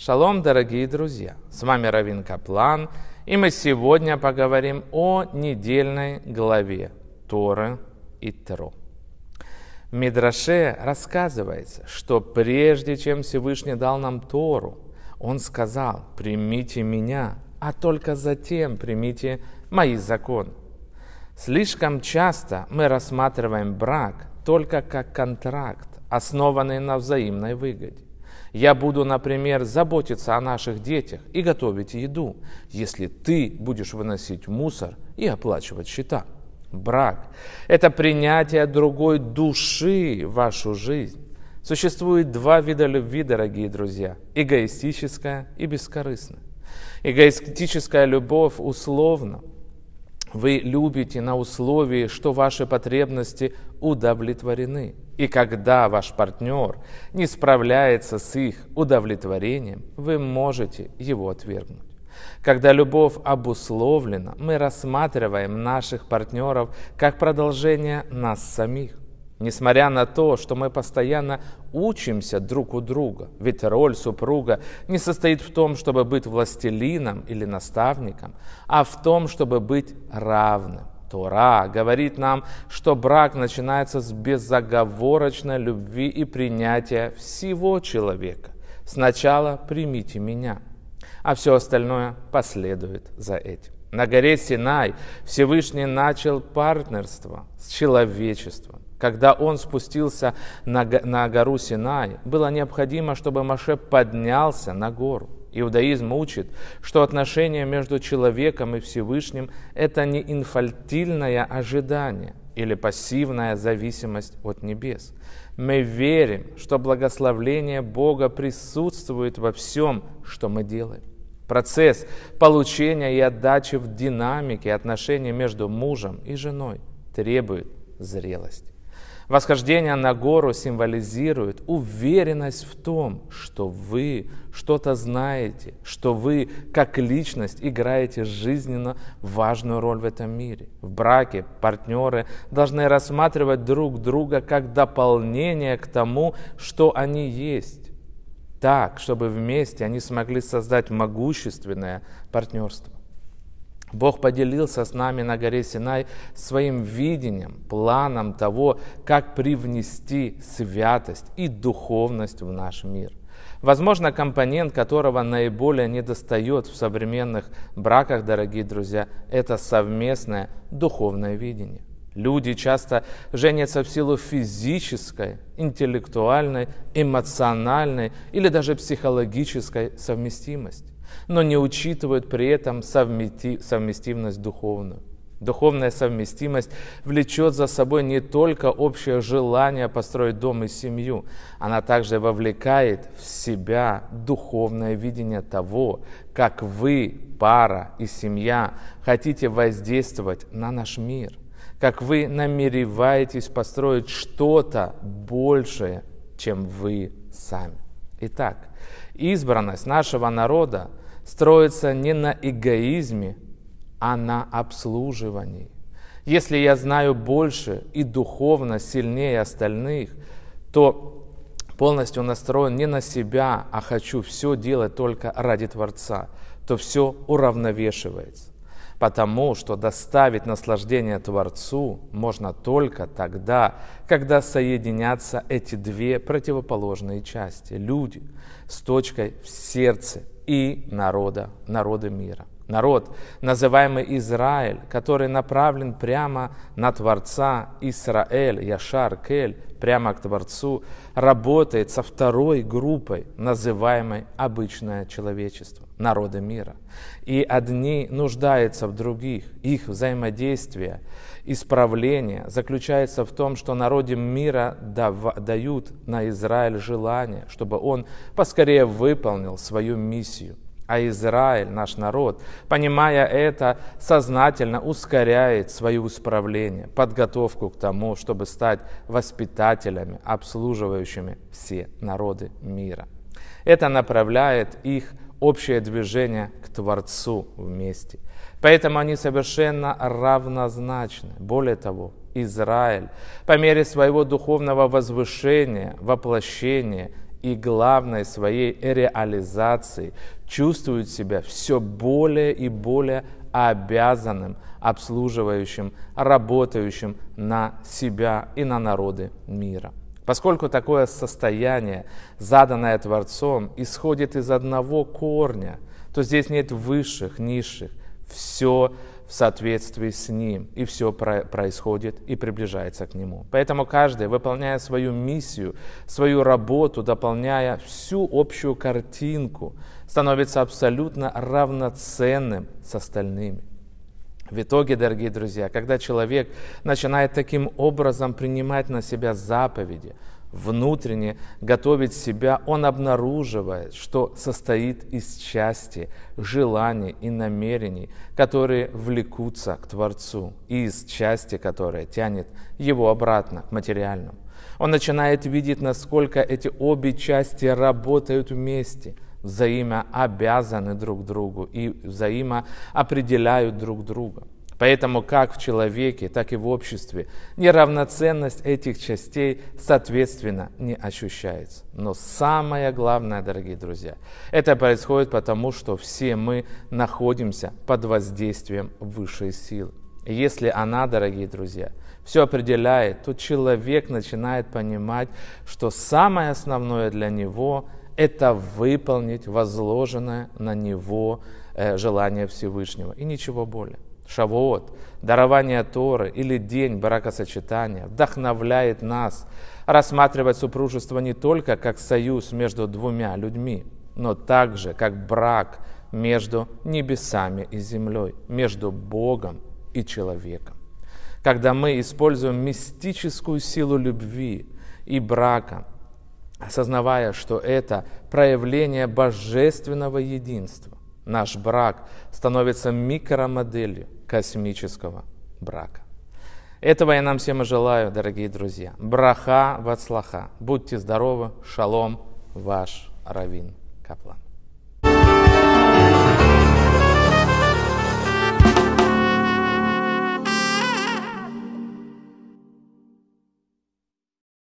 Шалом, дорогие друзья! С вами Равин Каплан, и мы сегодня поговорим о недельной главе Торы и Тро. В Мидраше рассказывается, что прежде чем Всевышний дал нам Тору, Он сказал, примите меня, а только затем примите мои законы. Слишком часто мы рассматриваем брак только как контракт, основанный на взаимной выгоде. Я буду, например, заботиться о наших детях и готовить еду, если ты будешь выносить мусор и оплачивать счета. Брак – это принятие другой души в вашу жизнь. Существует два вида любви, дорогие друзья – эгоистическая и бескорыстная. Эгоистическая любовь условна. Вы любите на условии, что ваши потребности удовлетворены – и когда ваш партнер не справляется с их удовлетворением, вы можете его отвергнуть. Когда любовь обусловлена, мы рассматриваем наших партнеров как продолжение нас самих. Несмотря на то, что мы постоянно учимся друг у друга, ведь роль супруга не состоит в том, чтобы быть властелином или наставником, а в том, чтобы быть равным. Тора говорит нам, что брак начинается с безоговорочной любви и принятия всего человека. Сначала примите меня, а все остальное последует за этим. На горе Синай Всевышний начал партнерство с человечеством. Когда он спустился на, гору Синай, было необходимо, чтобы Маше поднялся на гору. Иудаизм учит, что отношение между человеком и Всевышним – это не инфальтильное ожидание или пассивная зависимость от небес. Мы верим, что благословление Бога присутствует во всем, что мы делаем. Процесс получения и отдачи в динамике отношений между мужем и женой требует зрелости. Восхождение на гору символизирует уверенность в том, что вы что-то знаете, что вы как личность играете жизненно важную роль в этом мире. В браке партнеры должны рассматривать друг друга как дополнение к тому, что они есть. Так, чтобы вместе они смогли создать могущественное партнерство. Бог поделился с нами на горе Синай своим видением, планом того, как привнести святость и духовность в наш мир. Возможно, компонент, которого наиболее недостает в современных браках, дорогие друзья, это совместное духовное видение. Люди часто женятся в силу физической, интеллектуальной, эмоциональной или даже психологической совместимости но не учитывают при этом совместимость духовную. Духовная совместимость влечет за собой не только общее желание построить дом и семью, она также вовлекает в себя духовное видение того, как вы, пара и семья, хотите воздействовать на наш мир, как вы намереваетесь построить что-то большее, чем вы сами. Итак, избранность нашего народа строится не на эгоизме, а на обслуживании. Если я знаю больше и духовно сильнее остальных, то полностью настроен не на себя, а хочу все делать только ради Творца, то все уравновешивается. Потому что доставить наслаждение Творцу можно только тогда, когда соединятся эти две противоположные части – люди с точкой в сердце и народа, народы мира. Народ, называемый Израиль, который направлен прямо на Творца Израиль, Яшар, Кель, прямо к Творцу, работает со второй группой, называемой обычное человечество, народы мира. И одни нуждаются в других, их взаимодействие, исправление заключается в том, что народы мира дают на Израиль желание, чтобы он поскорее выполнил свою миссию – а Израиль, наш народ, понимая это, сознательно ускоряет свое исправление, подготовку к тому, чтобы стать воспитателями, обслуживающими все народы мира. Это направляет их общее движение к Творцу вместе. Поэтому они совершенно равнозначны. Более того, Израиль по мере своего духовного возвышения, воплощения и главной своей реализацией чувствует себя все более и более обязанным, обслуживающим, работающим на себя и на народы мира. Поскольку такое состояние, заданное Творцом, исходит из одного корня, то здесь нет высших, низших. Все в соответствии с Ним, и все происходит и приближается к Нему. Поэтому каждый, выполняя свою миссию, свою работу, дополняя всю общую картинку, становится абсолютно равноценным с остальными. В итоге, дорогие друзья, когда человек начинает таким образом принимать на себя заповеди, внутренне готовить себя, он обнаруживает, что состоит из части желаний и намерений, которые влекутся к Творцу, и из части, которая тянет его обратно к материальному. Он начинает видеть, насколько эти обе части работают вместе – взаимообязаны друг другу и взаимоопределяют друг друга. Поэтому как в человеке, так и в обществе неравноценность этих частей, соответственно, не ощущается. Но самое главное, дорогие друзья, это происходит потому, что все мы находимся под воздействием высшей силы. И если она, дорогие друзья, все определяет, то человек начинает понимать, что самое основное для него это выполнить возложенное на него э, желание Всевышнего и ничего более. Шавуот, дарование Торы или день бракосочетания вдохновляет нас рассматривать супружество не только как союз между двумя людьми, но также как брак между небесами и землей, между Богом и человеком. Когда мы используем мистическую силу любви и брака – осознавая, что это проявление божественного единства. Наш брак становится микромоделью космического брака. Этого я нам всем и желаю, дорогие друзья. Браха вацлаха. Будьте здоровы. Шалом. Ваш Равин Каплан.